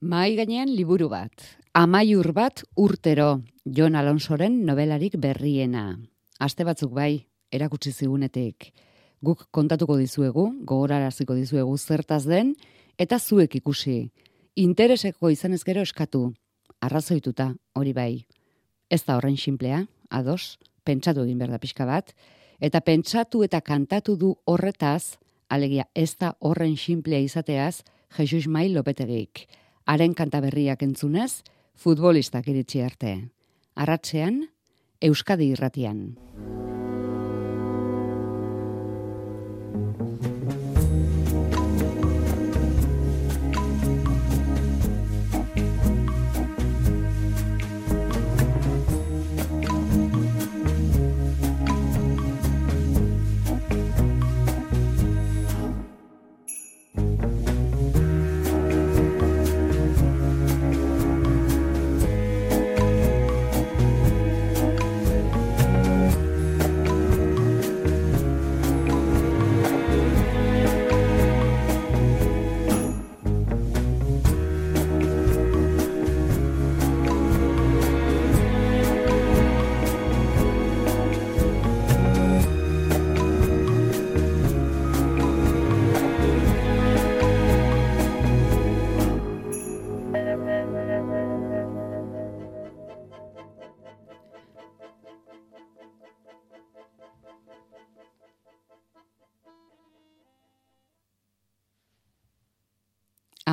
Mai gainean liburu bat. Amaiur bat urtero. Jon Alonsoren nobelarik berriena. Aste batzuk bai, erakutsi zigunetik. Guk kontatuko dizuegu, gogoraraziko dizuegu zertaz den, eta zuek ikusi. Intereseko izan gero eskatu. Arrazoituta, hori bai. Ez da horren simplea, ados, pentsatu egin berda pixka bat, eta pentsatu eta kantatu du horretaz, alegia ez da horren simplea izateaz, Jesus Mai Lopetegik haren kanta berriak entzunez, futbolistak iritsi arte. Arratzean, Euskadi irratian.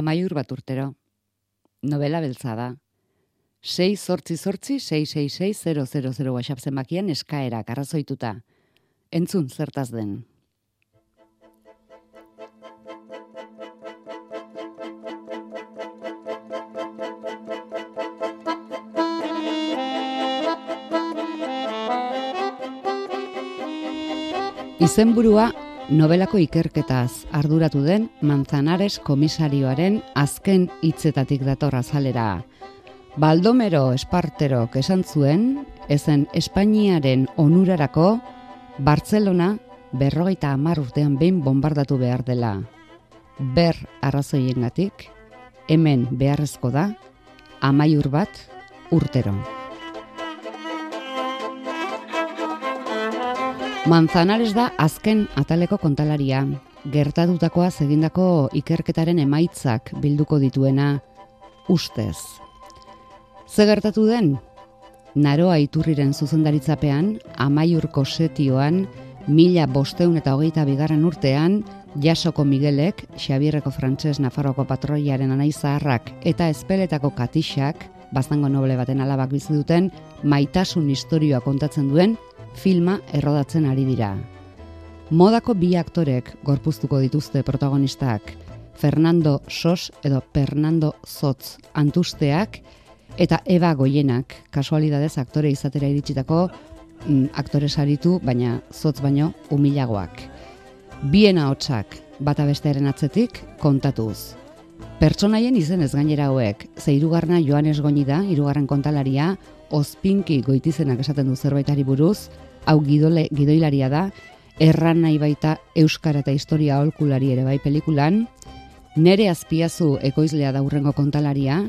Amaiur bat urtero. Novela beltza da. 6 sortzi sortzi 666 WhatsApp zenbakian eskaera arrazoituta. Entzun zertaz den. Izenburua Nobelako ikerketaz arduratu den Manzanares komisarioaren azken hitzetatik datorra zalera. Baldomero Espartero esan zuen, ezen Espainiaren onurarako Bartzelona berrogeita hamar urtean behin bombardatu behar dela. Ber arrazoiengatik, hemen beharrezko da, amaiur bat urtero. Manzanares da azken ataleko kontalaria. Gertatutakoa egindako ikerketaren emaitzak bilduko dituena ustez. Ze gertatu den? Naroa iturriren zuzendaritzapean, amaiurko setioan, mila bosteun eta hogeita bigarren urtean, jasoko Miguelek, Xabierreko frantses Nafarroko patroiaren anaizaharrak eta espeletako katixak, bazango noble baten alabak bizi duten, maitasun historioa kontatzen duen, filma errodatzen ari dira. Modako bi aktorek gorpuztuko dituzte protagonistak, Fernando Sos edo Fernando Zotz antusteak, eta Eva Goienak, kasualidadez aktore izatera iritsitako mm, aktore saritu, baina Zotz baino umilagoak. Biena hotxak, bata bestearen atzetik, kontatuz. Pertsonaien izen ez gainera hauek, ze irugarna Joanes Goñi da, irugarren kontalaria, ospinki goitizenak esaten du zerbaitari buruz, hau gidole, gidoilaria da, erran nahi baita Euskara eta Historia holkulari ere bai pelikulan, nere azpiazu ekoizlea da urrengo kontalaria,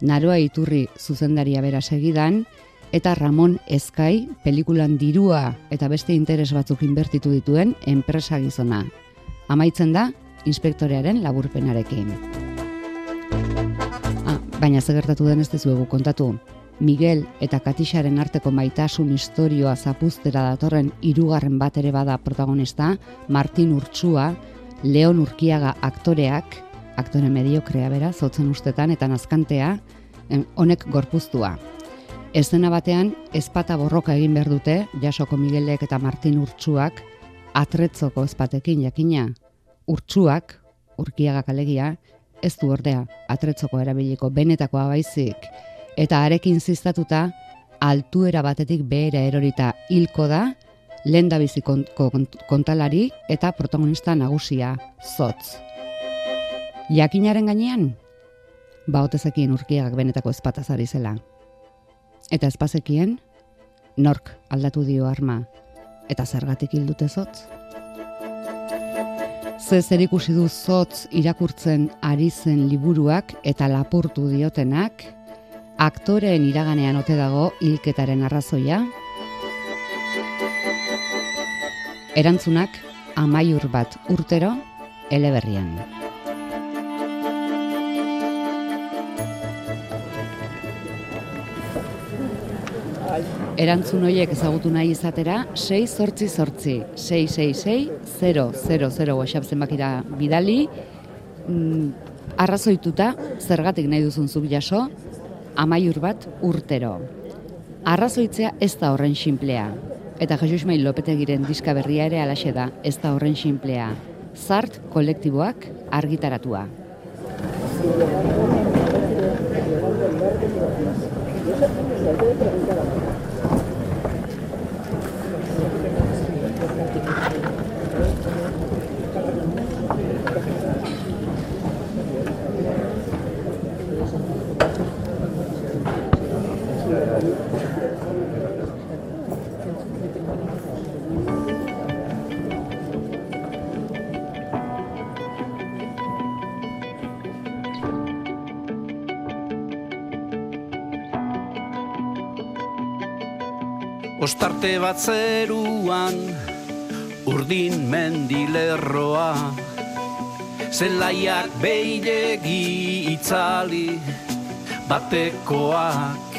naroa iturri zuzendaria bera segidan, eta Ramon Ezkai pelikulan dirua eta beste interes batzuk inbertitu dituen enpresa gizona. Amaitzen da, inspektorearen laburpenarekin. Ah, baina zegertatu den ez dezuegu kontatu. Miguel eta Katixaren arteko maitasun historioa zapuztera datorren hirugarren bat ere bada protagonista, Martin Urtsua, Leon Urkiaga aktoreak, aktore mediokrea bera, zotzen ustetan eta nazkantea, honek gorpuztua. Ezena batean, ezpata borroka egin behar dute, jasoko Miguelek eta Martin Urtsuak, atretzoko ezpatekin jakina. Urtsuak, urkiaga kalegia, ez du ordea, atretzoko erabiliko benetakoa baizik, eta arekin ziztatuta altuera batetik behera erorita hilko da lenda bizi kontalari eta protagonista nagusia zotz. Jakinaren gainean, bautezekien urkiak benetako ezpatazari zela. Eta espazekien, nork aldatu dio arma, eta zergatik hildute zotz. Ze zer ikusi du zotz irakurtzen ari zen liburuak eta lapurtu diotenak, aktoreen iraganean ote dago hilketaren arrazoia, Erantzunak amaiur bat urtero eleberrian. Erantzun horiek ezagutu nahi izatera 6 sortzi sortzi 666 000 WhatsApp zenbakira bidali. Mm, arrazoituta zergatik nahi duzun zuk jaso amaiur bat urtero. Arrazoitzea ez da horren sinplea. Eta Jesus Mail Lopetegiren diska berria ere alaxe da, ez da horren sinplea. Zart kolektiboak argitaratua. Bat zeruan urdin mendilerroa. Zelaiak beilegi itzali batekoak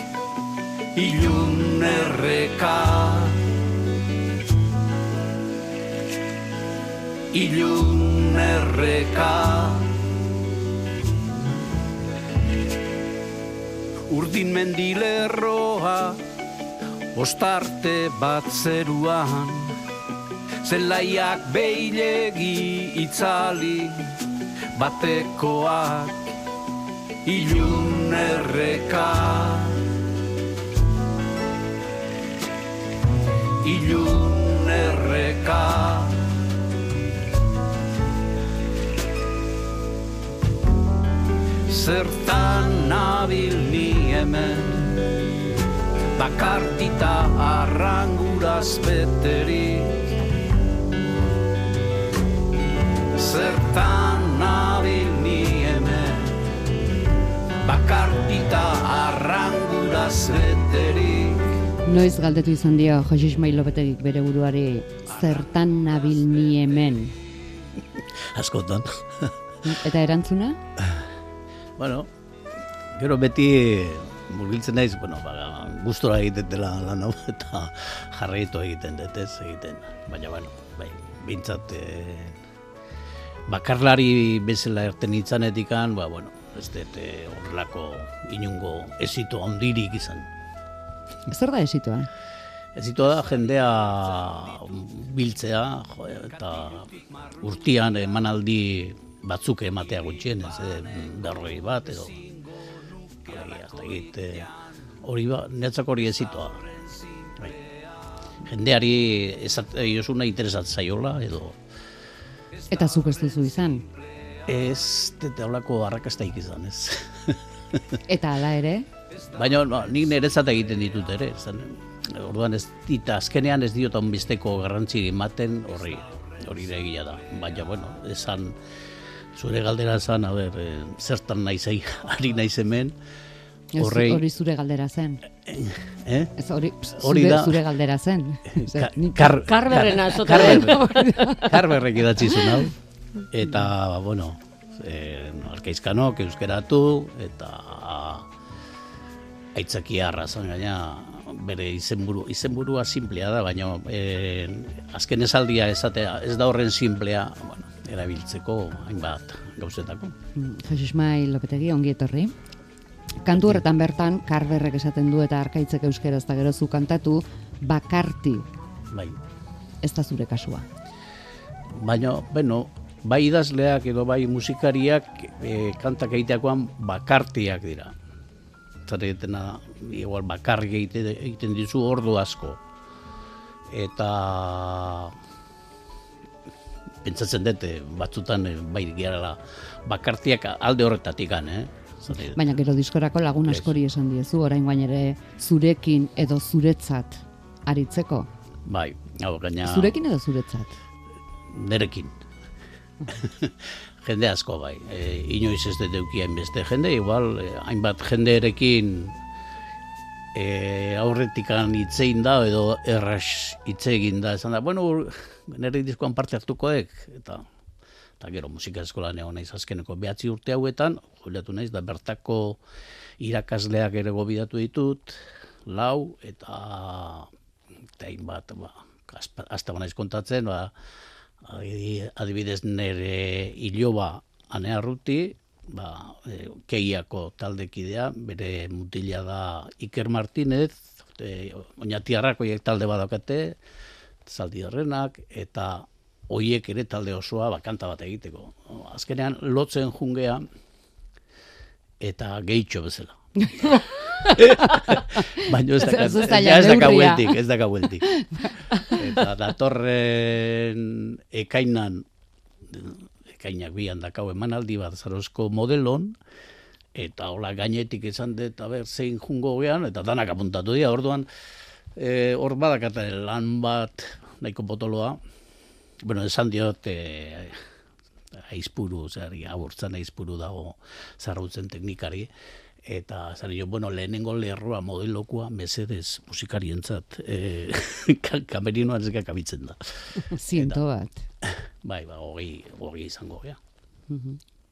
ilun erreka. Ilun erreka. Urdin mendilerroa ostarte bat zeruan Zelaiak beilegi itzali batekoak ilun erreka Ilun erreka Zertan nabil ni hemen bakartita arranguraz beterik Zertan nabil ni hemen. Bakartita arranguraz beterik Noiz galdetu izan dio Jose Ismail Lopetegik bere buruari zertan nabil ni hemen Askotan Eta erantzuna? Bueno, gero beti murgiltzen naiz, bueno, ba, gustora egiten dela lan hau eta jarraitu egiten dut ez egiten. Baina, bueno, bai, bintzat e, bakarlari bezala erten itzanetikan, ba, bueno, ez dut e, horrelako inungo ezito handirik izan. Zer da ezitoa? Ezitoa da jendea biltzea jo, eta urtian emanaldi batzuk ematea gutxien, ez, e, berroi bat edo hasta egite hori ba, netzak hori ezitoa. Bai. Jendeari josuna interesat zaiola edo... Eta zuk ez duzu izan? Ez, eta holako arrakastaik izan, ez. eta ala ere? Baina, no, nik nerezat egiten ditut ere, zan, orduan ez, eta azkenean ez diotan bizteko garrantzi ematen horri, hori egia da. Baina, bueno, esan, zure galdera zan, a ber, eh, zertan naizei, ari naiz hemen, Horrei... Hori zure galdera zen. Eh? Ez hori, zure, da... zure galdera zen. Kar, karberren Karberrek idatzi zuen hau. Eta, bueno, eh, arkaizkanok euskeratu, eta aitzakia arrazan gaina bere izenburu, izenburua simplea da, baina eh, azken esaldia esatea ez da horren simplea, bueno, erabiltzeko hainbat gauzetako. Mm, Jesus Mai Lopetegi, ongi etorri. Kantu horretan bertan, karberrek esaten du eta arkaitzek euskera ez da gerozu kantatu, bakarti. Bai. Ez da zure kasua. Baina, bueno, bai idazleak edo bai musikariak e, kantak egiteakoan bakartiak dira. Zare egitena, igual bakarri egiten, egiten dizu ordu asko. Eta pentsatzen dute batzutan eh, bai gehala bakartiak alde horretatik eh? Baina gero diskorako lagun askori esan diezu, orain ere zurekin edo zuretzat aritzeko. Bai, hau gaina... Zurekin edo zuretzat? Nerekin. jende asko bai. E, inoiz ez dut eukien beste jende, igual, e, hainbat jendeerekin e, aurretikan hitzein da, edo erras hitze egin da, esan da, bueno, nire diskoan parte hartukoek, eta eta gero musika eskola neo naiz azkeneko behatzi urte hauetan, juliatu naiz, da bertako irakasleak ere gobidatu ditut, lau, eta eta bat, ba, azta naiz kontatzen, ba, adibidez nere iloba anea ruti, ba, e, keiako taldekidea, bere mutila da Iker Martinez, e, oinatiarrak talde badakate, zaldi horrenak, eta hoiek ere talde osoa bakanta bat egiteko. Azkenean, lotzen jungea, eta gehitxo bezala. Baina ez da ez da kaueltik, ez da kaueltik. Eta datorren ekainan, ekainak bian dakau emanaldi bat zarozko modelon, eta hola gainetik esan dut, aber, zein jungo gean, eta danak apuntatu dira, orduan, e, hor badakata lan bat, nahiko potoloa, bueno, esan diot, e, aizpuru, zer, aburtzan aizpuru dago zarrutzen teknikari, eta zan jo, bueno, lehenengo lerroa modelokua mesedez musikarientzat e, kamerinoan ez gakabitzen da. Ziento bat. Bai, ba, hori, hori izango, ja.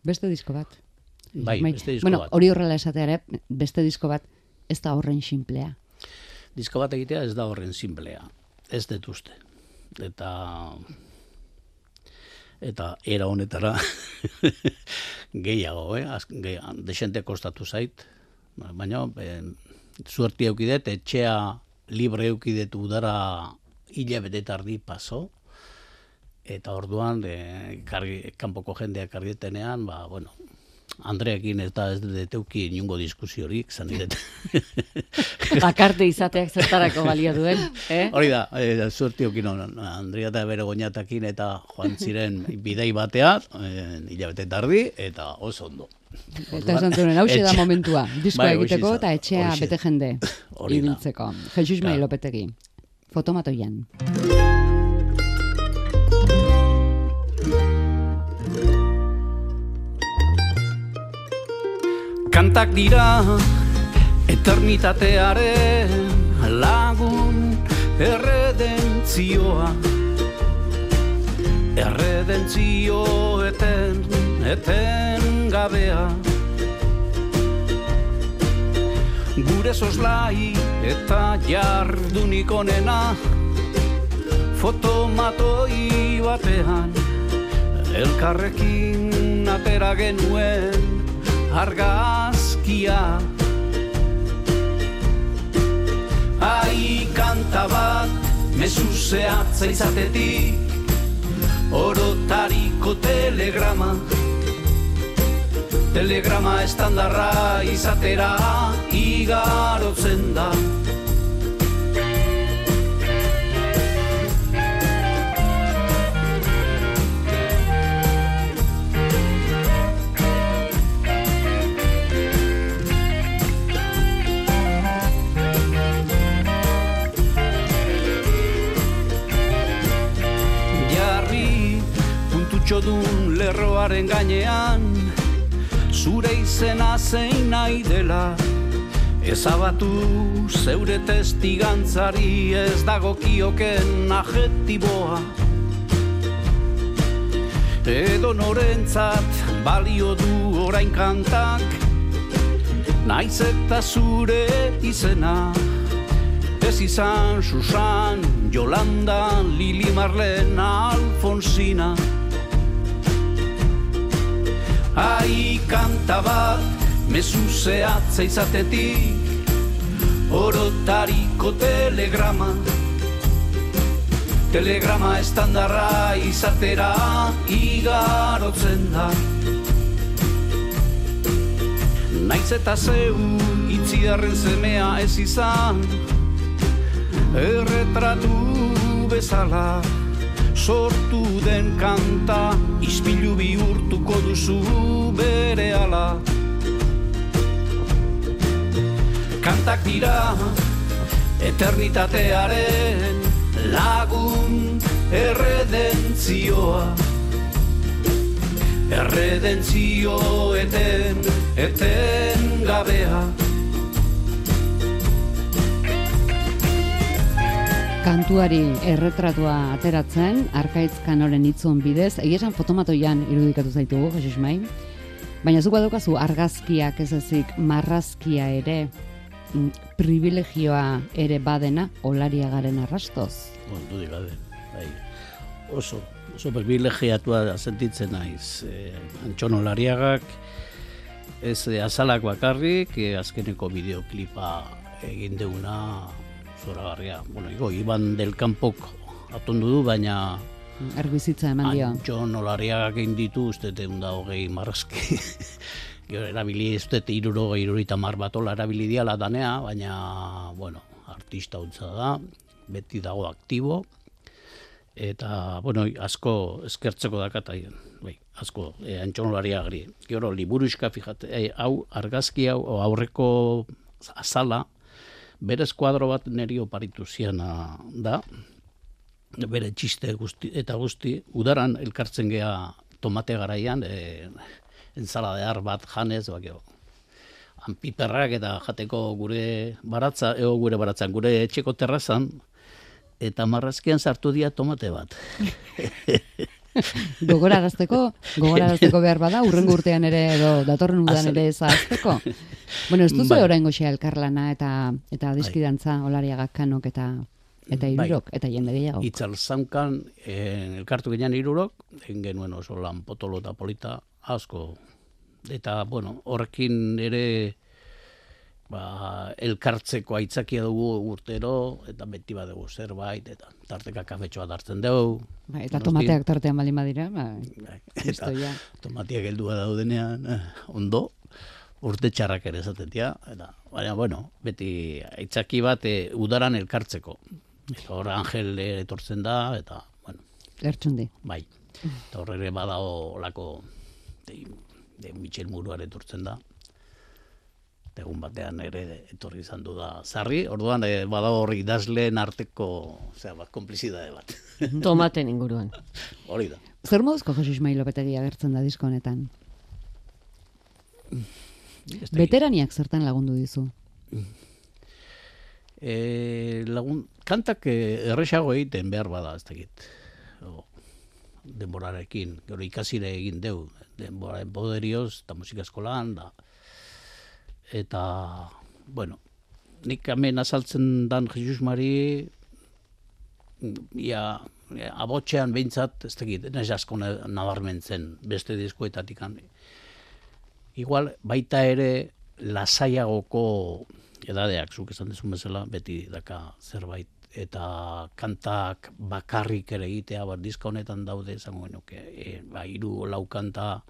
Beste disko bat. Bai, bai, beste disko bueno, bat. Hori horrela esatea ere, beste disko bat ez da horren simplea. Disko bat egitea ez da horren simplea. Ez dut uste. Eta eta era honetara gehiago, eh? Az, desente kostatu zait, baina e, zuerti eukidet, etxea libre eukidet udara hilabete tardi paso, eta orduan, e, kanpoko jendeak kargietenean, ba, bueno, Andreekin ez da ez deteuki inungo diskusiorik, zan idet. Bakarte izateak zertarako balia duen, eh? Hori da, e, zuerti okin Andrea eta bere goñatakin eta joan ziren bidei batea, e, hilabete tardi, eta oso ondo. Eta esan zuen, hau da momentua, diskoa bai, egiteko eta etxea bete jende ibiltzeko. Jesus Mai Lopetegi, fotomatoian. Kantak dira eternitatearen lagun erredentzioa. Erredentzio eten, eten gabea. Gure soslai eta jardunik onena Fotomatoi batean Elkarrekin atera genuen argazkia Ai kanta bat mesu zehatza izatetik Orotariko telegrama. Telegrama estandarra izatera igarotzen da dun lerroaren gainean Zure izena zein nahi dela. Ezabatu zeure testigantzari ez dagokioken ajetiboa Edo norentzat balio du orain kantak Naiz eta zure izena. Ez izan Susan, Jolanda, Lili Marlen, Alfonsina Ai kanta bat mezu zehatza izatetik Orotariko telegrama. Telegrama estandarra izatera igarotzen da. Naiz eta zeu itziarren zemea ez izan Erretratu bezala sortu den kanta ispilu bihurtuko duzu bere ala. Kantak dira eternitatearen lagun erredentzioa. Erredentzio eten, eten gabea Kantuari erretratua ateratzen, arkaitz kanoren itzon bidez, egia esan fotomatoian irudikatu zaitugu, Jesus Mai. Baina zuk badukazu argazkiak ez ezik marrazkia ere, mm, privilegioa ere badena, olariagaren arrastoz. Bon, dudik gabe, bai. Oso, oso privilegiatua sentitzen naiz. E, Antxon Olariagak, ez e, azalak bakarrik, e, azkeneko bideoklipa egin deuna zoragarria. Bueno, igo, Iban del Campok atondu du, baina Arbizitza eman dio. Antxon Olariagak egin ditu, uste deun da hogei marrazki. Gero, erabili, ez dut iruro, irurita mar batola erabili diala danea, baina, bueno, artista utza da, beti dago aktibo, eta, bueno, asko eskertzeko dakataien, bai, asko, e, antxon olariagri. Gero, liburuska, fijate, e, hau, argazki hau, aurreko azala, bere eskuadro bat neri oparitu ziana da, bere txiste guzti, eta guzti, udaran elkartzen gea tomate garaian, e, ensaladar bat janez, bakeo. Han piperrak eta jateko gure baratza, eo gure baratzan, gure etxeko terrazan, eta marrazkian sartu dia tomate bat. Gogorarazteko, gogorarazteko behar bada, urrengo urtean ere edo datorren udan Azale. ere zahazteko. Bueno, ez duzu Bai. xe elkarlana eta eta dizkidantza olariagak kanok eta eta Bai. irurok eta jende gehiago. Itzal zaunkan, eh, elkartu ginen irurok, egin genuen oso lan potolo eta polita asko. Eta, bueno, horrekin ere ba, elkartzeko aitzakia dugu urtero, eta beti badugu zerbait, eta tarteka kafetxoa hartzen dugu. Bai, eta tomateak tartean baldin badira, ba, Bai, Eta ja. tomatiak heldua daudenean, eh, ondo, urte txarrak ere esatetia, eta, baina, bueno, beti aitzaki bat eh, udaran elkartzeko. Eta hor Angel etortzen da, eta, bueno, Lertxundi. bai. Eta horre ere badao olako de, de Michel Muruar etortzen da. Egun batean ere etorri izan du da zarri, orduan e, badago hor idazleen arteko, osea, bat, konplizidade bat. Tomaten inguruan. Hori da. Zer moduzko Jose Ismail Lopetegi agertzen da disko honetan? Veteraniak zertan lagundu dizu? E, lagun, kantak eh, erresago egiten behar bada, ez dakit. O, denborarekin, gero ikasire egin deu, denboraren poderioz, eta musika eskolan, da. Eta, bueno, nik hemen azaltzen dan Jesus Mari, ia, abotxean behintzat, ez dakit, naiz asko na- nabarmentzen beste diskoetatik Igual, baita ere, lasaiagoko edadeak, zuk esan dezun bezala, beti daka zerbait eta kantak bakarrik ere egitea, bat diska honetan daude, esango genuke, e, ba, hiru lau kanta,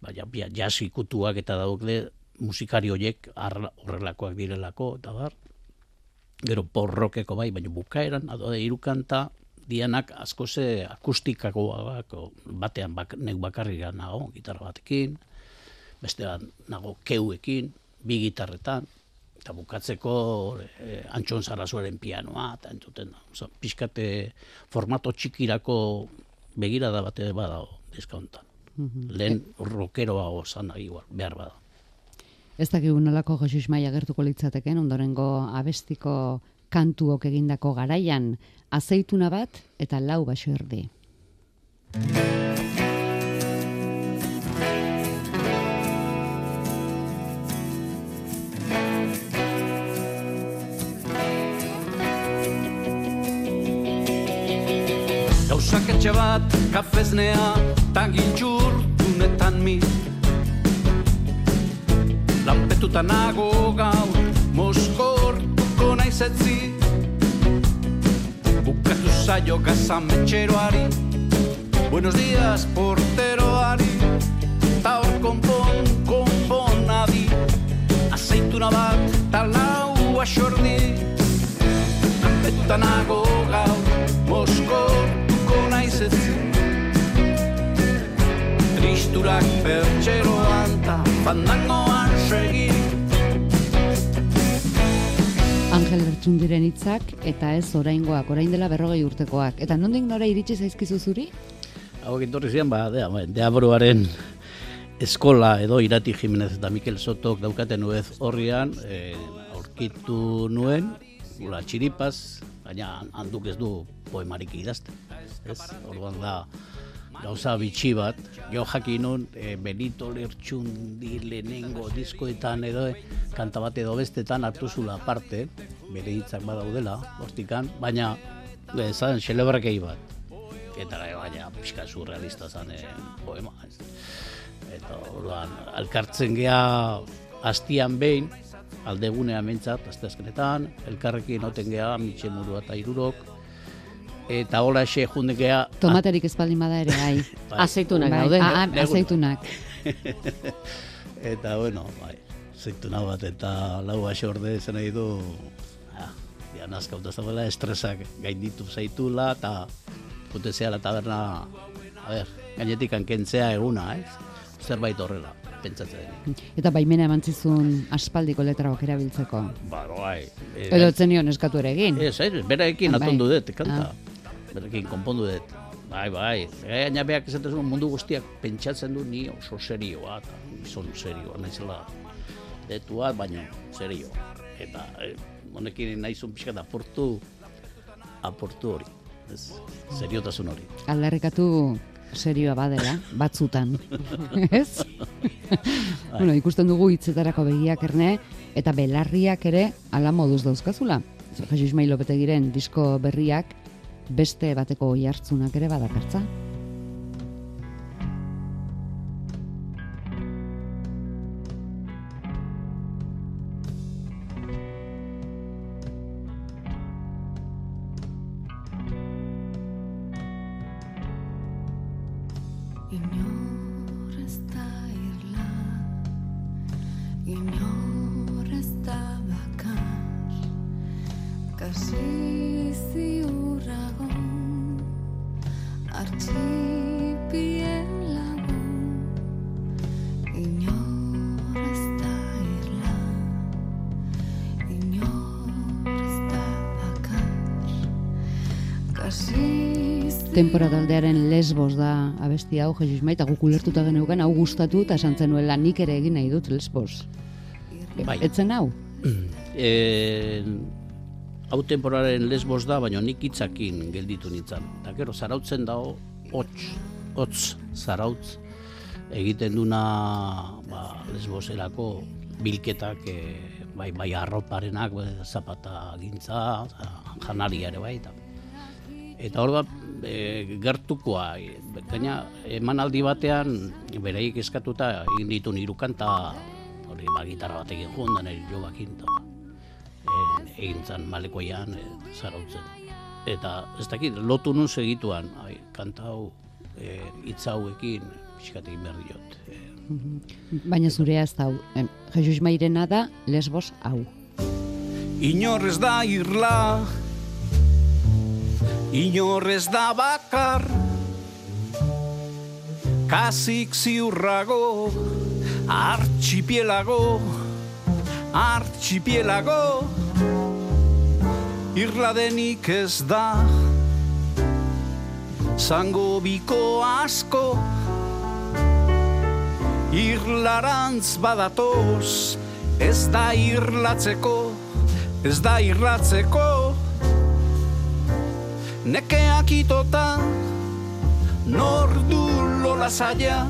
ba, ja, ja, jazz ikutuak eta daude, musikari horiek horrelakoak direlako, eta bar, gero porrokeko bai, baina bukaeran, adode hiru kanta, dianak asko ze akustikakoak, o, batean bak, neuk bakarrik nago, gitarra batekin, bestean nago keuekin, bi gitarretan, eta bukatzeko e, Antxon Sarasuaren pianoa, eta entzuten da. Osa, pixkate formato txikirako begirada bate badago diska hontan. Lehen rockeroa osan igual, behar bada. Ez dakigu nolako Jose Ismail agertuko litzateken, ondorengo abestiko kantuok egindako garaian, azeituna bat eta lau baso erdi. Gauzak etxe bat, kafeznea, ta gintxur dunetan mi. Lanpetuta nago gaur, moskortuko naizetzi. Bukatu zaio gazametxeroari, buenos días porteroari. Ta hor konpon, konpon adi, azeituna bat, ta lau axordi. Lanpetuta nago gaur, moskortuko naizetzi. Tristurak pertxeroan Angel Bertsundiren hitzak eta ez oraingoak, orain dela berrogei urtekoak. Eta nondik nora iritsi zaizkizu zuri? hauek etorri ziren, ba, dea, deabroaren eskola edo Irati Jimenez eta Mikel Sotok daukaten nuez horrian, e, aurkitu nuen, gula txiripaz, baina handuk ez du poemarik idazten. Ez, orduan da, gauza bitxi bat, jo jakin nun, e, Benito Lertxundi lehenengo diskoetan edo, e, kanta bat edo bestetan hartu zula parte, bere hitzak badaudela, hortikan, baina, e, zan, xelebrakei bat. Eta, e, baina, pixka surrealista zan e, poema, ez. Eta, orduan, alkartzen gea hastian behin, aldegunea mentzat, azteazkenetan, elkarrekin oten gea, mitxe murua eta irurok, eta hola xe jundekea... Tomaterik espaldin bada ere, bai. Bai. Azeitunak bai, daude. ah, ah, azeitunak. Eta, bueno, bai, zeituna bat eta lau orde zen nahi du, ja, ja nazkauta zagoela estresak gainditu zaitula, eta jute zehala taberna, a ber, gainetik hankentzea eguna, ez? Zerbait horrela, pentsatzen denik. Eta baimena eman zizun aspaldiko letraok erabiltzeko. Ba, bai. e, Edo etzen nion eskatu ere egin. Ez, ez, beraekin Ah, bai. atondu dut, kanta. Beraekin konpondu dut. Bai, bai. Gaina beak esaten zuen mundu guztiak pentsatzen du ni oso serioa, eta gizon serioa, naizela detua, baina serio. Eta eh, honekin naizun pixka da aportu, aportu hori. Ez, seriotasun hori. Aldarrikatu serioa badela, batzutan. Ez? bueno, ikusten dugu hitzetarako begiak erne, eta belarriak ere ala moduz dauzkazula. Jesus Ismail Lopetegiren disko berriak beste bateko oi hartzunak ere badakartza. Inor Tempora taldearen lesbos da abesti hau, Jesus Ismail, eta guk ulertuta geneukan hau gustatu eta esan zenuela nik ere egin nahi dut lesbos. Bai. Etzen hau? E, hau temporaren lesbos da, baina nik hitzakin gelditu nintzen. Eta gero, zarautzen dago, hots, hots, zarautz, egiten duna ba, lesboserako bilketak, e, bai, bai arroparenak, bai, zapata gintza, janaria ere bai, eta Eta hor da, e, gertukoa, gaina emanaldi batean, bereik eskatuta egin ditu niru kanta, hori ba, gitarra bat egin joan, da nire jogakin, e, egin zan malekoian, e, zarautzen. Eta ez dakit, lotu nun segituan, ai, kanta hau, e, hitz hauekin, pixkat egin behar diot. E, Baina zurea ez da hau. Jesus Ismailena da lesbos hau. Inorrez da irla Inorrez da bakar. Kasik ziurrago Artxipielago Artxipielago. Irla denik ez da Zango biko asko. Irlarantz badatoz Ez da irlatzeko Ez da irlatzeko Nekeak itota Nor du lola zaila.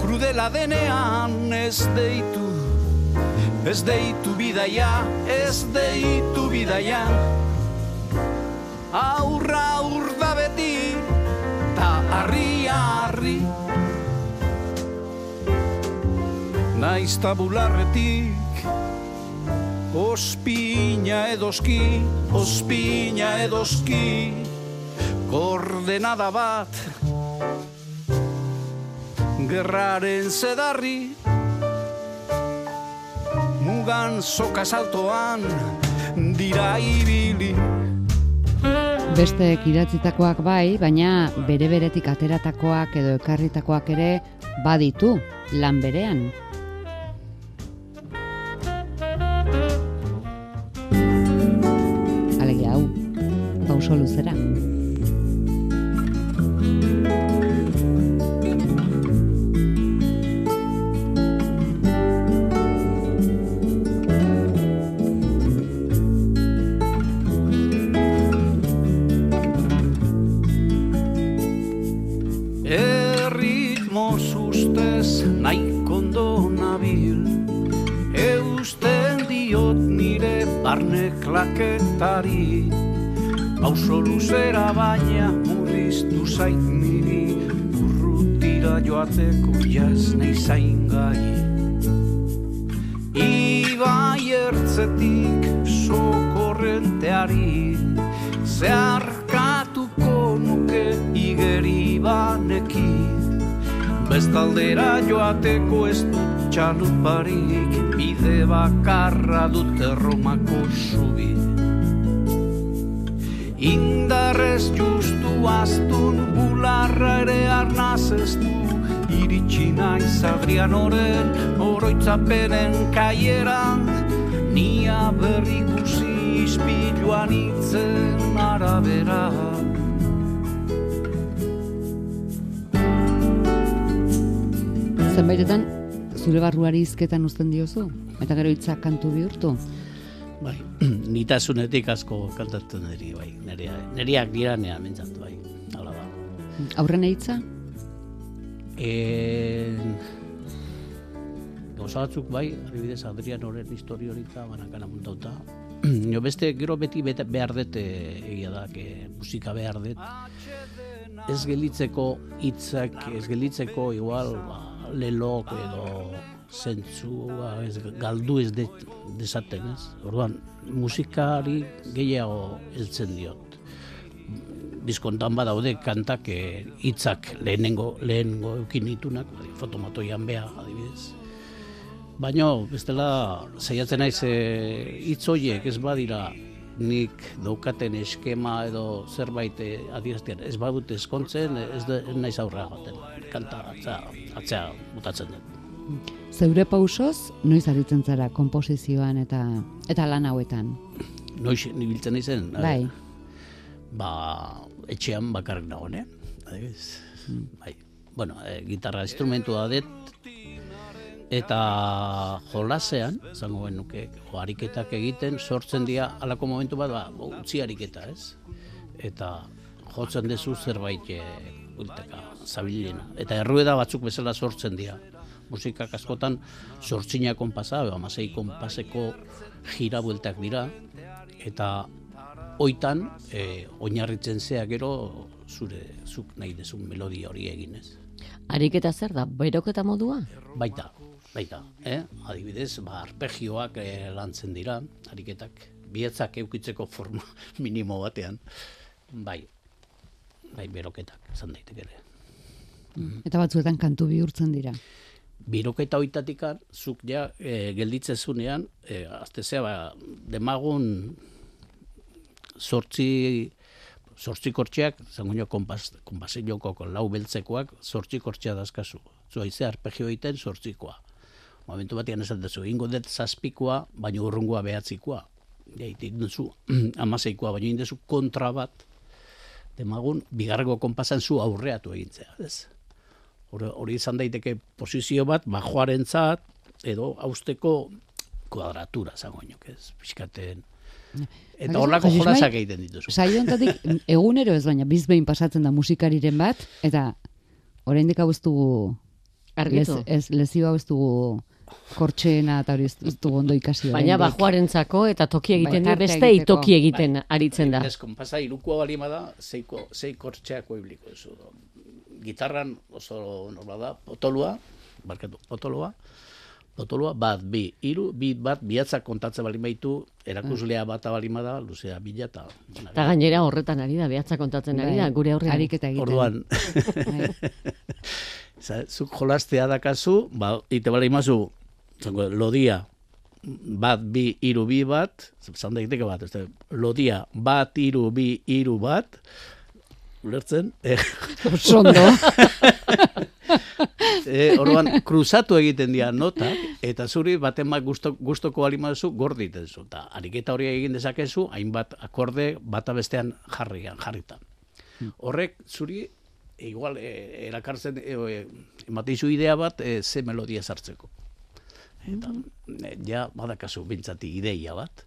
Krudela denean ez deitu Ez deitu bidaia Ez deitu bidaia. Aurra aur da beti Ta harria harri. Naiz tabularretik Ospina edoski, ospina edoski Koordenada bat Gerraren zedarri Mugan soka saltoan dira ibili Besteek idatzitakoak bai, baina bere beretik ateratakoak edo ekarritakoak ere baditu lan berean. Astun bularra ere arnaz ez du Iritsi naiz Adrianoren oroitzapenen kaieran Nia berrikusi ispiluan itzen arabera Zenbaitetan, zure barruari izketan uzten diozu? Eta gero hitzak kantu bihurtu? Bai, nitasunetik asko kantatzen niri, bai. Nerea, neriak dira nea mentzat. Aurren hitza? E, gauza batzuk bai, adibidez Adrian horren histori hori eta banakan apuntauta. Jo beste, gero beti bete, behar dut eh, egia da, que musika behar dut. Ez gelitzeko hitzak, ez gelitzeko igual ba, lelok edo zentzua ez galdu ez de, desaten, ez? Orduan, musikari gehiago heltzen diot diskontan badaude kantak eh, hitzak lehenengo lehenengo eukin ditunak, bai, fotomatoian bea adibidez. Baino, bestela, saiatzen naiz eh, hitz horiek ez badira nik daukaten eskema edo zerbait eh, adierazten ez badut eskontzen ez, de, ez naiz aurrera joaten. Kanta atzea, atzea mutatzen dut. Zeure pausoz, noiz aritzen zara komposizioan eta eta lan hauetan? Noiz nibiltzen izen, Bai. Ba, etxean bakarrik nagoen, eh? Adibidez. Bai. Bueno, e, gitarra instrumentua dut, eta jolasean, zango genuke, o, ariketak egiten, sortzen dira, alako momentu bat, ba, utzi ariketa, ez? Eta jotzen dezu zerbait e, ulteka, zabilena. Eta errueda batzuk bezala sortzen dira. Musikak askotan sortzina konpasa, amasei konpaseko jira bueltak dira, eta oitan e, oinarritzen zea gero zure zuk nahi dezun melodia hori eginez. Ariketa zer da, beroketa modua? Baita, baita, eh? adibidez, ba, arpegioak eh, lantzen dira, ariketak, bietzak eukitzeko forma minimo batean, bai, bai, beroketak, esan daiteke ere. Eta batzuetan kantu bihurtzen dira. Biroketa hoitatikan, zuk ja e, gelditzezunean, e, azte zea, ba, demagun sortzi sortzi kortxeak, zango konpas, konpasilloko lau beltzekoak, sortzi kortxea dazkazu. Zu haize arpegio egiten sortzikoa. Momentu batean esan duzu, ingo dut zazpikoa, baina urrungoa behatzikoa. Jaitik duzu, amaseikoa, baina indezu kontra bat, demagun, bigarrego konpasan zu aurreatu egintzea. Ez? Hori, hori izan daiteke posizio bat, bajoaren zat, edo hausteko kuadratura, zango ez? Piskaten, Eta horlako jolasak egiten dituzu. Saio honetatik egunero ez baina bizbehin pasatzen da musikariren bat eta oraindik hau ez dugu Argitu. ez lezio hau ez dugu kortxeena eta hori ez ez dugu ondo ikasi Baina oraindik. bajoarentzako eta toki Bai, egiten tartea beste itoki egiten aritzen da. Ez, konpasa, irukoa balima da, zeiko, zei kortxeako ibliko. Zu. Gitarran oso norma da, potolua, barkatu, potolua, potolua, bat, bi, hiru, bi, bat, bihatzak kontatzen bali baitu, erakuslea bata balima da, luzea bila eta... Eta gainera horretan ari da, behatza kontatzen ari da, Bai, gure aurrean. Ariketa egiten. Orduan, Bai. Za, zuk jolastea dakazu, ba, ite bala imazu, zango, lodia, bat, bi, iru, bi, bat, zan daiteke bat, ez da, lodia, bat, iru, bi, iru, bat, ulertzen, eh, Oso eh, orduan, kruzatu egiten dira notak, eta zuri baten bat gusto, gustoko alimazu gorditen zu. Eta ariketa hori egin dezakezu, hainbat akorde bata bestean jarrian, jarritan. Horrek zuri, igual, eh, erakartzen, eh, eh, ematen zu idea bat, eh, ze melodia sartzeko. Eta, eh, ja, badakazu, bintzati ideia bat.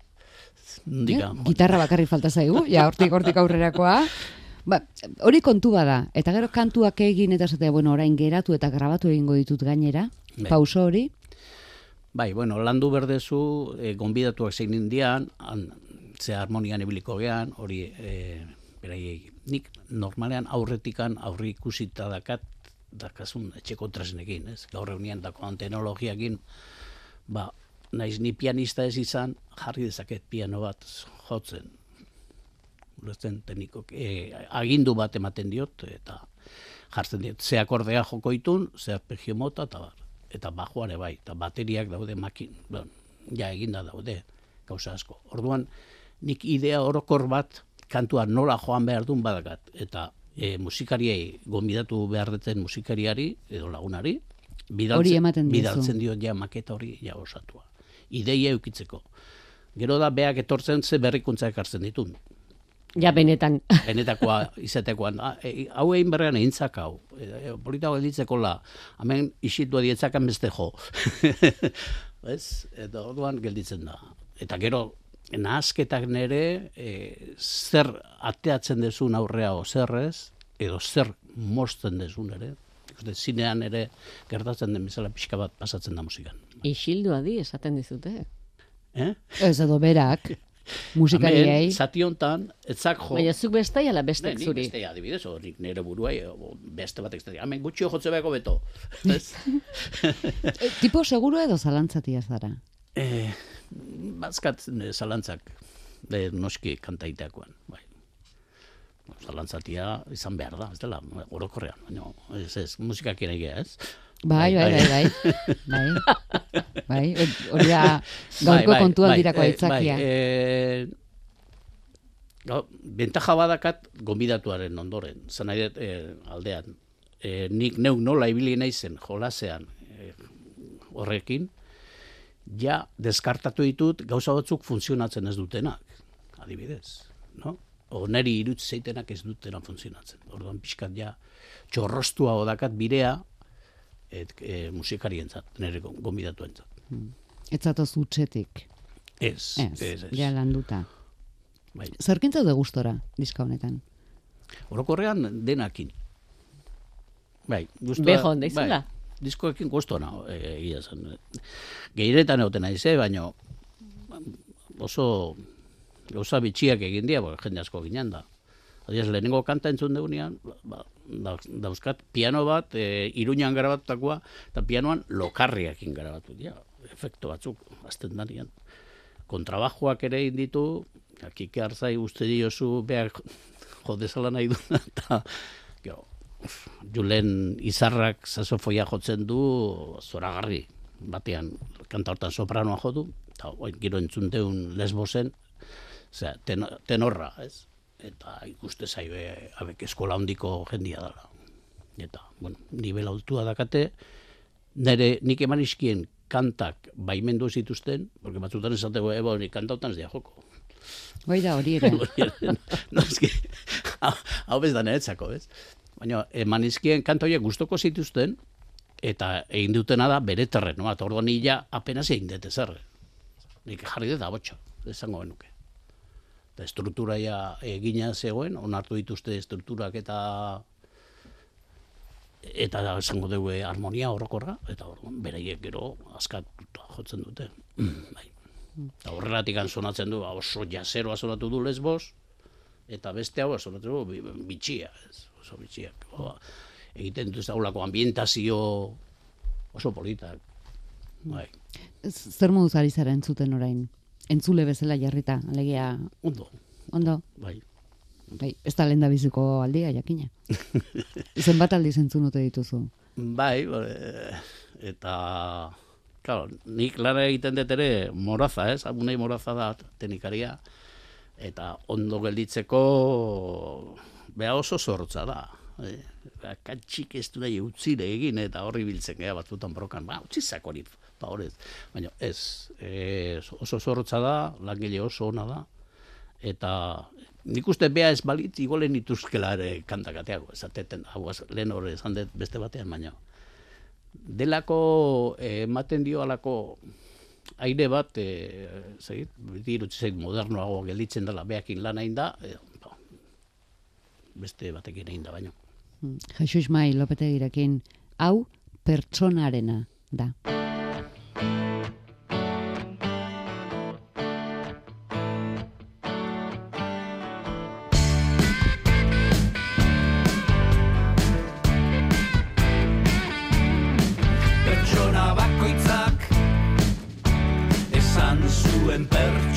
Diga, Gitarra bakarrik falta zaigu, ja hortik hortik aurrerakoa. Ba, hori kontu bada, eta gero kantuak egin eta esatea, bueno, orain geratu eta grabatu egingo ditut gainera, Bai. pauso hori, Bai, bueno, landu berdezu, e, gonbidatuak zein indian, han, ze harmonian ebiliko gean, hori, e, beraiei, nik normalean aurretikan aurri ikusita dakat, dakasun etxeko tresnekin, ez? Gaur egunean dakoan teknologiakin, ba, naiz ni pianista ez izan, jarri dezaket piano bat jotzen. Ulertzen tekniko, e, agindu bat ematen diot, eta jartzen diot, ze akordea joko itun, ze arpegio mota, eta bar. Eta bajoare bai, eta bateriak daude makin, bon, ja eginda daude, gauza asko. Orduan, nik idea orokor bat, kantua nola joan behar duen badakat, eta e, musikariei, gonbidatu behar duten musikariari, edo lagunari, bidaltzen, Hori bidaltzen diot ja maketa hori ja osatua. Ideia eukitzeko. Gero da beak etortzen ze berrikuntza ekartzen ditun. Ja, benetan. Benetakoa izatekoan, e, hau egin berrean egintzak hau. E, e, polita hau gelditzeko la, hemen isitua dietzakan beste jo. Ez? Eta orduan gelditzen da. Eta gero, nahazketak nere, e, zer ateatzen dezun aurrea o zer ez, edo zer mosten dezun ere. Ikuste, zinean ere gertatzen den bezala pixka bat pasatzen da musikan. Isildu adi esaten dizute. Eh? Ez edo berak, musikariei. Hemen, zati hontan, etzak jo. Baina zuk beste ala Ne, bestek nik zuri. beste adibidez, nik nire buruai, beste batek ez hemen gutxio jotze behako beto. E, tipo seguro edo zalantzatia zara. eh, bazkat eh, zalantzak, de noski kantaiteakoan, bai. Zalantzatia izan behar da, ez dela, orokorrean, baina ez ez, musikak ere ez? Bai, bai, bai, bai. Bai, bai. hori da gaurko kontuan dirako aitzakia. Bai, eh, gau, bentaja badakat gonbidatuaren ondoren, zan nahi dut, eh, aldean. Eh, nik neuk nola ibili naizen jolasean eh, horrekin, ja deskartatu ditut gauza batzuk funtzionatzen ez dutenak, adibidez. No? O neri irutz zeitenak ez dutena funtzionatzen. Orduan pixkat ja txorrostua odakat birea et, e, musikarientzat, nire gonbidatuentzat. Ez zatoz utxetik. Ez, Ez, ez, ez. ja landuta. Bai. Zerkin zaude gustora, diska honetan? Orokorrean denakin. Bai, gustua, Bejo onda izula. Bai, diskoekin gustona e, egia zen. Geiretan egoten naiz, eh, baino oso gauza bitxiak egin dira, bo, jende asko ginen da. Adiaz, lehenengo kanta entzun deunean, ba, dauzkat piano bat, e, iruñan garabatutakoa, eta pianoan lokarriakin garabatu dira. Efekto batzuk, azten danian. Kontrabajoak ere egin ditu, akike hartzai uste diozu behar jodezala nahi du, eta uf, Julen izarrak sasofoia jotzen du zoragarri batean kanta hortan sopranoa jo du eta oin gero entzun deun lesbosen osea, ten, tenorra ez eta ikuste zaio abek eskola handiko jendia dela eta bueno nivel altua dakate nire nik eman izkien kantak baimendu zituzten, porque batzutan esateko, ebo, ni kantautan ez dia joko. Hoi da hori ere. no, eski, hau, hau bez da niretzako, ez? Baina, eman izkien kantoiek gustoko zituzten, eta egin dutena da bere terrenoa, eta orduan nila apenas egin dut ezer. Nik jarri dut abotxo, esango genuke. Eta estruktura ja egina zegoen, onartu dituzte estrukturak eta eta esango dugu harmonia orokorra, eta orduan beraiek gero askatuta jotzen dute. bai. Eta horregatik sonatzen du, ba, oso jazeroa sonatu du lesbos, eta beste hau sonatu du bi- bitxia, ez, oso bitxiak. Ba, egiten dut daulako ambientazio oso politak. Bai, Zer moduz ari zara entzuten orain? Entzule bezala jarrita, alegia, ondo, ondo, bai. bai, ez da lehen biziko aldia, jakina. Zenbat aldiz entzun ote dituzu? Bai, eh, eta, claro, nik lara egiten dut ere moraza, ez? Amunei moraza da tenikaria. Eta ondo gelditzeko, beha oso zortza da. Eh, katxik ez du nahi utzire egin eta horri biltzen gea batzutan brokan, ba, utzizak hori, horrez. Baina ez, eh, oso zortza da, langile oso ona da, eta nik uste bea ez balit, igolen ituzkela ere kantakateago, esateten, hau az- lehen hori esan dut beste batean, baina delako eh, ematen dio alako aire bat, e, zegit, beti irutzi zait modernoago gelditzen dela beakin lan hain da, e, ba, beste batekin egin da baino. Mm, Jesus Mai Lopetegirekin, hau pertsonarena da. Dituen pertsonak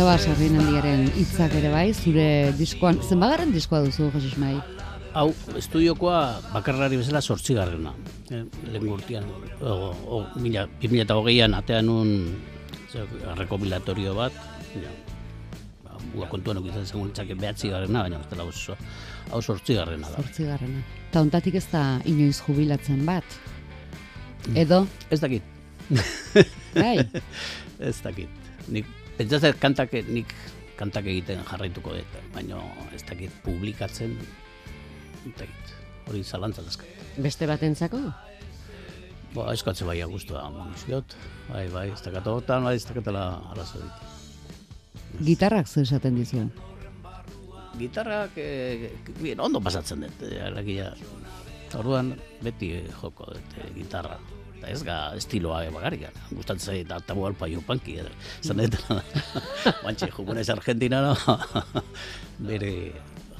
Joseba Sarrinaldiaren hitzak ere bai, zure diskoan, zenbagarren diskoa duzu, Jesus Mai? Hau, estudiokoa bakarrari bezala sortzigarrena. Eh, lehen urtean, o, o, mila, 2008an atean un ze, rekomilatorio bat, ja, ba, bua kontuan ukizan zen gulitzake behatzi garrena, baina ez dela oso, hau sortzigarrena da. Zortzigarrena. Ta ontatik ez da inoiz jubilatzen bat. Edo, Ez dakit, bai, ez dakit. Nik, pentsatzen kantak, nik kantak egiten jarraituko dut, baina ez dakit publikatzen, ez dakit, hori zalantza dazkat. Beste batentzako? Ba, eskatze bai gustua monizkiot, bai, bai, ez dakat hortan, bai, ez dakatela arazo dit. gitarrak zer esaten dizu. Gitarrak, e, bien, ondo pasatzen dut, e, alakia. Orduan, beti eh, joko dut e, gitarra. Eta ez ga estiloa bagarrikan. Gustatzen zait, eta tabu alpa jopanki. edo. Zan dut, bantxe, joko naiz Argentina, bere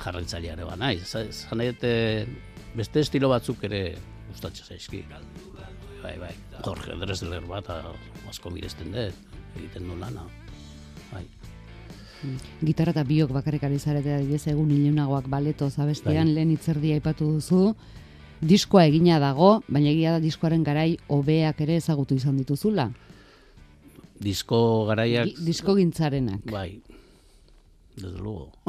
jarraitzaileare ba naiz. Zan dut, e, beste estilo batzuk ere gustatzen zaizki. Bai, bai, Jorge Dresler bat, asko miresten dut, egiten du lana. Bai. Gitarra eta biok bakarrik ari zarete adibidez egun ilunagoak baleto zabestian Bai. lehen itzerdia aipatu duzu. Diskoa egina dago, baina egia da diskoaren garai hobeak ere ezagutu izan dituzula. Disko garaiak... Gi- Disko gintzarenak. Bai, desde luego.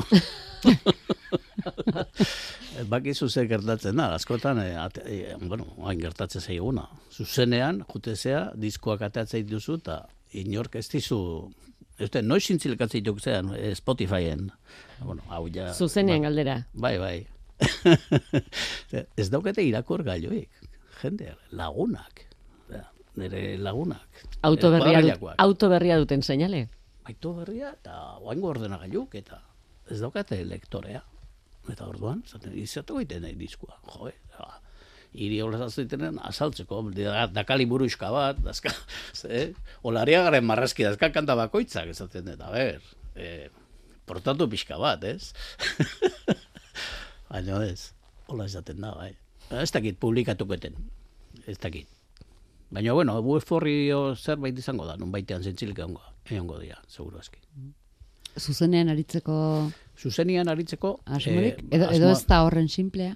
Bakizu ze gertatzen da, askotan, e, ate, e, bueno, hain gertatzen zaiguna. Zuzenean, jutezea, diskoak ateatzea duzu, eta inork ez dizu, dut, noiz zintzilekatzen dituk zean, e, Spotifyen. Bueno, hau ja... Zuzenean ba- galdera. Bai, bai. Ez daukate irakor gaioik, jende, lagunak. Ja, Nire lagunak. Auto Eh, berria, dut, kuadrillakoak. auto berria duten seinale. Aito berria eta oaingo ordenagailuk eta ez daukate lektorea. Eta orduan, zaten, izatu egiten nahi diskua. Jo, eh, ba, hiri horretaz zitenen asaltzeko, da, dakali buruxka bat, dazka, ze, olariagaren marrazki dazka kanta bakoitzak, esaten dut, a ber, e, portatu pixka bat, ez? Baina ez, hola esaten da, bai. Ez dakit publikatuketen, ez dakit. Baina, bueno, UFORri zerbait izango da, nun baitean zentzilik egongo, egongo dira, seguru aski. Zuzenean aritzeko Zuzenian aritzeko... asmorik? eh, edo, edo ez da horren simplea?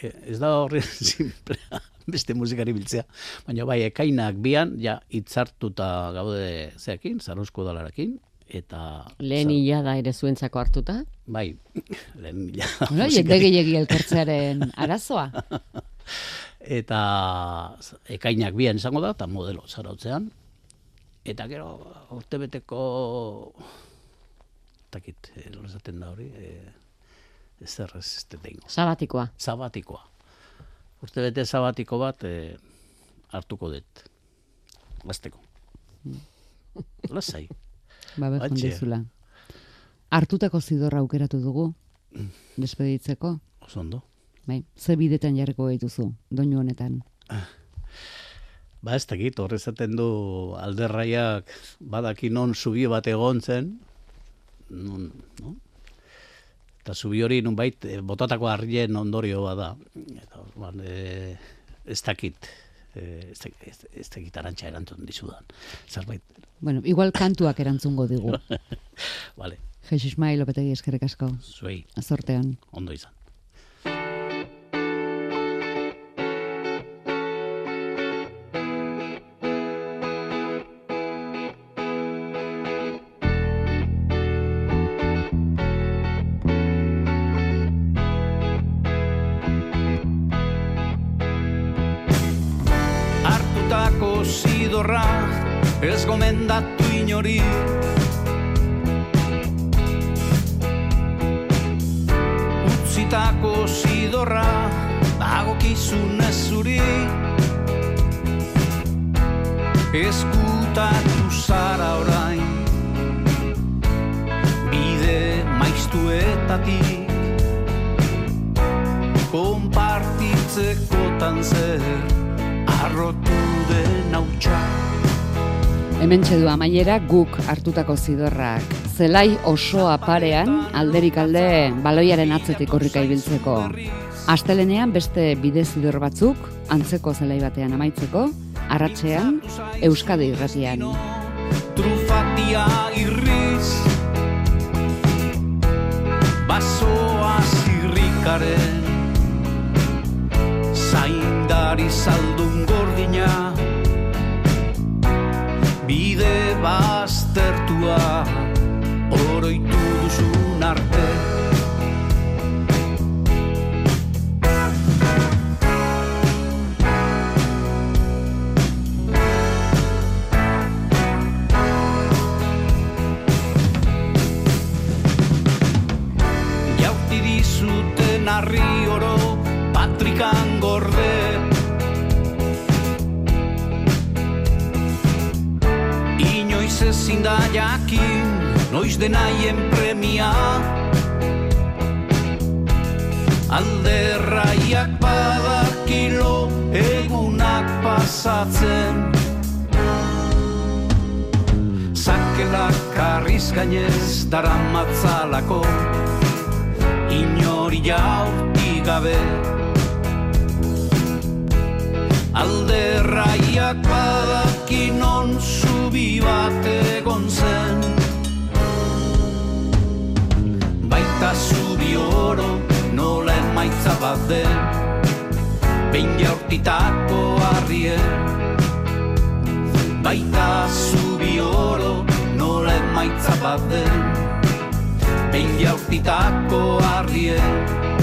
Eh, ez da horri simplea, beste musikari biltzea. Baina bai, ekainak bian, ja, itzartuta gaude zeakin, zaruzko dalarekin, eta... Lehen za- ila da ere zuentzako hartuta. Bai, lehen Bueno, musikari- jende gehiagi elkartzearen arazoa. eta ekainak bian izango da, eta modelo zarautzean. Eta gero, urtebeteko, takit, nola esaten da hori, e, ez zer ez dut egingo. Sabatikoa. Zabatikoa. Urtebete zabatiko bat e, hartuko dut. Gazteko. Lasai. Ba, behar Hatxe. dizula. Hartutako zidorra aukeratu dugu, despeditzeko. Oso ondo. Bai, ze bidetan jarriko gaituzu, doinu honetan. Ba ez dakit, horrezaten du alderraiak badaki non zubi bat egon zen, nun, no? Eta zubi hori nunbait eh, botatako harrien ondorio bada. Eta orduan, e, ez dakit, ez dakit, ez, ez dakit arantxa erantzun dizudan. Zerbait, Bueno, igual kantuak erantzungo digu. vale. Jesus Mai Lopetegi eskerrik asko. Zuei, Azortean. ondo izan. Zidorra ez gomendatu inori. Utzitako zidorra dagokizun ez zuri. Eskutatu zara orain. Bide maiztuetatik konpartitzekotan zer arrotu Hemen du amaiera guk hartutako zidorrak. Zelai osoa parean, alderik alde baloiaren atzetik horrika ibiltzeko. Astelenean beste bide zidor batzuk, antzeko zelai batean amaitzeko, arratsean Euskadi irratian. trufatia irriz basoa zirrikaren zaindari zaldun gordina bide baztertua oroitu duzun arte. Jauti dizuten harri oro ezin da jakin noiz denaien premia. Alderraiak badakilo egunak pasatzen. Zakelak karriz gainez daramatzalako Inori jaurti gabe Alderraiak badaki non zubi bat egon zen. Baita zubi oro nola emaitza bat den Behin jaurtitako harrien Baita zubi oro nola emaitza bat den Behin jaurtitako harrien